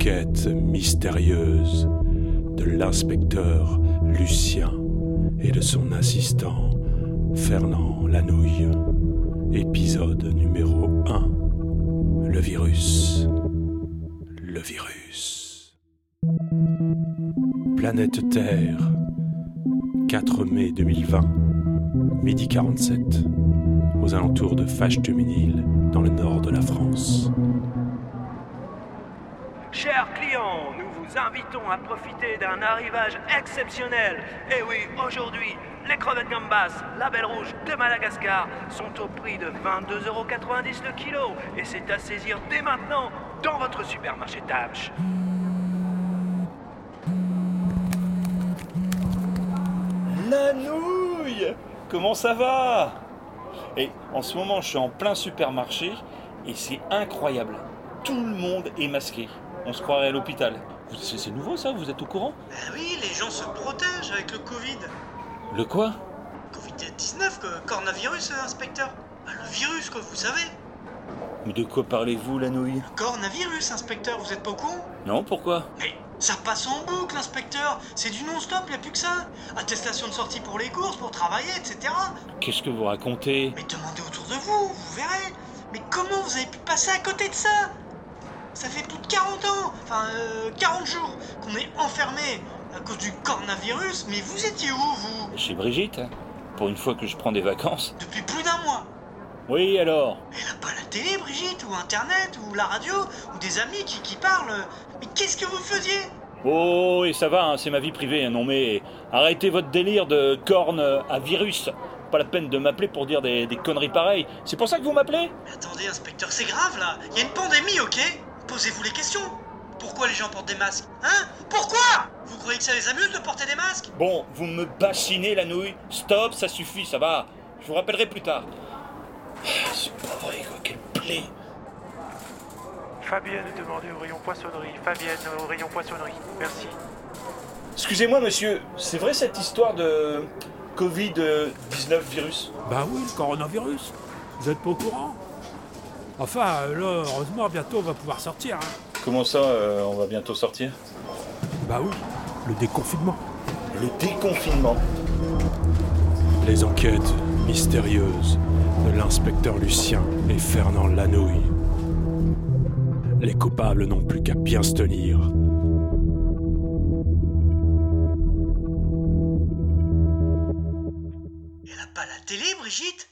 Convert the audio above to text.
enquêtes mystérieuses de l'inspecteur Lucien et de son assistant Fernand Lanouille. Épisode numéro 1. Le virus. Le virus. Planète Terre. 4 mai 2020. Midi 47. Aux alentours de Fâche-Tuminil, dans le nord de la France. Chers clients, nous vous invitons à profiter d'un arrivage exceptionnel. Et oui, aujourd'hui, les crevettes gambas, la belle rouge de Madagascar, sont au prix de 22,90€ le kilo. Et c'est à saisir dès maintenant dans votre supermarché Tamch. La nouille Comment ça va? Et en ce moment, je suis en plein supermarché et c'est incroyable. Tout le monde est masqué. On se croirait à l'hôpital. C'est nouveau ça Vous êtes au courant? Ah oui, les gens se protègent avec le Covid. Le quoi? Covid-19, que coronavirus, euh, inspecteur. Ah, le virus, quoi, vous savez. Mais de quoi parlez-vous, la nouille? Coronavirus, inspecteur, vous êtes pas au courant? Non, pourquoi? Mais ça passe en boucle, inspecteur. C'est du non-stop, y a plus que ça. Attestation de sortie pour les courses, pour travailler, etc. Qu'est-ce que vous racontez? Mais demandez autour de vous, vous verrez. Mais comment vous avez pu passer à côté de ça? Ça fait plus de 40 ans, enfin euh, 40 jours qu'on est enfermés à cause du coronavirus, mais vous étiez où, vous? Chez Brigitte hein Pour une fois que je prends des vacances Depuis plus d'un mois. Oui, alors? Elle a pas la télé, Brigitte, ou Internet, ou la radio, ou des amis qui, qui parlent. Mais qu'est-ce que vous faisiez? Oh, et ça va, hein, c'est ma vie privée. hein, Non mais arrêtez votre délire de corne à virus. Pas la peine de m'appeler pour dire des, des conneries pareilles. C'est pour ça que vous m'appelez? Attendez, inspecteur, c'est grave là. Il y a une pandémie, ok? Posez-vous les questions. Pourquoi les gens portent des masques Hein? Pourquoi? Vous croyez que ça les amuse de porter des masques? Bon, vous me bassinez la nouille. Stop, ça suffit, ça va. Je vous rappellerai plus tard. Ah, C'est pas vrai, quoi, quelle plaie. Fabienne demandait au rayon poissonnerie. Fabienne au rayon poissonnerie. Merci. Excusez-moi, monsieur, c'est vrai cette histoire de Covid-19 virus? Bah oui, le coronavirus. Vous êtes pas au courant? Enfin, euh, là, heureusement, bientôt on va pouvoir sortir. hein. Comment ça, euh, on va bientôt sortir? Bah oui, le déconfinement. Le déconfinement. Les enquêtes mystérieuses de l'inspecteur Lucien et Fernand Lanouille. Les coupables n'ont plus qu'à bien se tenir. Elle a pas la télé, Brigitte?